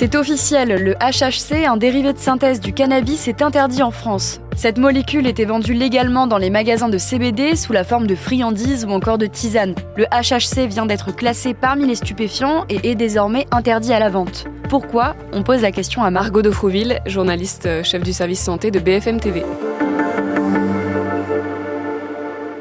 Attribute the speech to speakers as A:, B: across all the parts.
A: C'est officiel, le HHC, un dérivé de synthèse du cannabis, est interdit en France. Cette molécule était vendue légalement dans les magasins de CBD sous la forme de friandises ou encore de tisanes. Le HHC vient d'être classé parmi les stupéfiants et est désormais interdit à la vente. Pourquoi? On pose la question à Margot Dofrouville, journaliste euh, chef du service santé de BFM TV.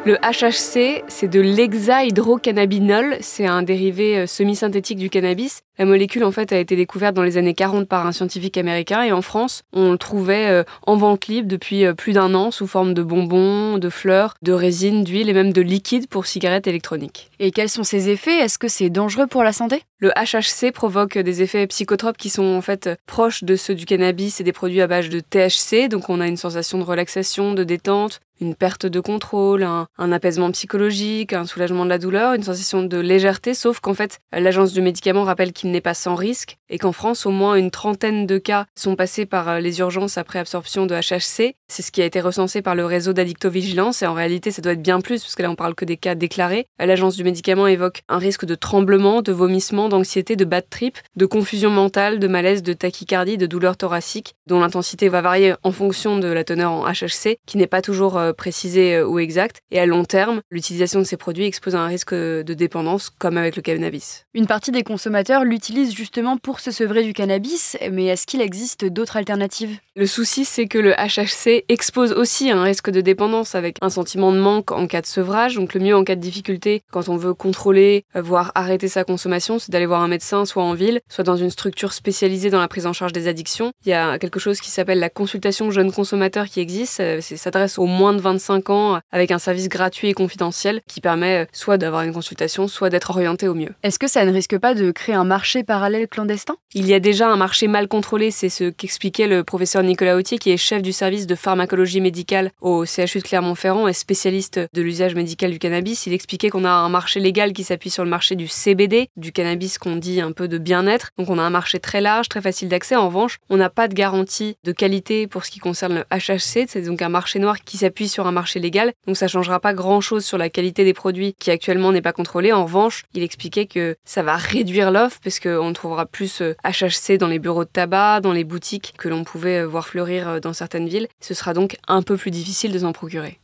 A: Le HHC, c'est de l'hexahydrocannabinol, c'est un dérivé euh, semi-synthétique du cannabis. La molécule en fait a été découverte dans les années 40 par un scientifique américain et en France, on le trouvait euh, en vente libre depuis euh, plus d'un an sous forme de bonbons, de fleurs, de résine, d'huile et même de liquide pour cigarettes électroniques. Et quels sont ses effets? Est-ce que c'est dangereux pour la santé? Le HHC provoque des effets psychotropes qui sont en fait proches de ceux du cannabis et des produits à base de THC, donc on a une sensation de relaxation, de détente, une perte de contrôle, un, apaisement psychologique, un soulagement de la douleur, une sensation de légèreté, sauf qu'en fait, l'agence du médicament rappelle qu'il n'est pas sans risque et qu'en France, au moins une trentaine de cas sont passés par euh, les urgences après absorption de HHC. C'est ce qui a été recensé par le réseau d'addictovigilance et en réalité, ça doit être bien plus parce que là, on parle que des cas déclarés. L'agence du médicament évoque un risque de tremblement, de vomissement, d'anxiété, de bad trip, de confusion mentale, de malaise, de tachycardie, de douleur thoracique, dont l'intensité va varier en fonction de la teneur en HHC, qui n'est pas toujours euh, précisée euh, ou exacte. Et à long terme, l'utilisation de ces produits expose à un risque de dépendance, comme avec le cannabis. Une partie des consommateurs l'utilisent justement pour se sevrer du cannabis, mais est-ce qu'il existe d'autres alternatives? Le souci, c'est que le HHC expose aussi à un risque de dépendance avec un sentiment de manque en cas de sevrage. Donc le mieux en cas de difficulté, quand on veut contrôler, euh, voire arrêter sa consommation, c'est d'aller voir un médecin, soit en ville, soit dans une structure spécialisée dans la prise en charge des addictions. Il y a quelque chose qui s'appelle la consultation jeune consommateur qui existe. Ça s'adresse aux moins de 25 ans avec un service gratuit et confidentiel qui permet euh, soit d'avoir une consultation, soit d'être orienté au mieux. Est-ce que ça ne risque pas de créer un marché parallèle clandestin? Il y a déjà un marché mal contrôlé, c'est ce qu'expliquait le professeur Nicolas Autier, qui est chef du service de pharmacologie médicale au CHU de Clermont-Ferrand et spécialiste de l'usage médical du cannabis. Il expliquait qu'on a un marché légal qui s'appuie sur le marché du CBD, du cannabis qu'on dit un peu de bien-être. Donc on a un marché très large, très facile d'accès. En revanche, on n'a pas de garantie de qualité pour ce qui concerne le HHC. C'est donc un marché noir qui s'appuie sur un marché légal. Donc ça changera pas grand-chose sur la qualité des produits qui actuellement n'est pas contrôlée. En revanche, il expliquait que ça va réduire l'offre parce qu'on trouvera plus HHC euh, dans les bureaux de tabac, dans les boutiques que l'on pouvait euh, voir fleurir euh, dans certaines villes. Ce sera donc un peu plus difficile de s'en procurer.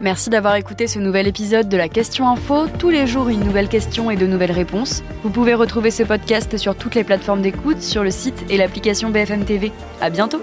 A: Merci d'avoir écouté ce nouvel épisode de la Question Info. Tous les jours, une nouvelle question et de nouvelles réponses. Vous pouvez retrouver ce podcast sur toutes les plateformes d'écoute, sur le site et l'application BFM TV. À bientôt!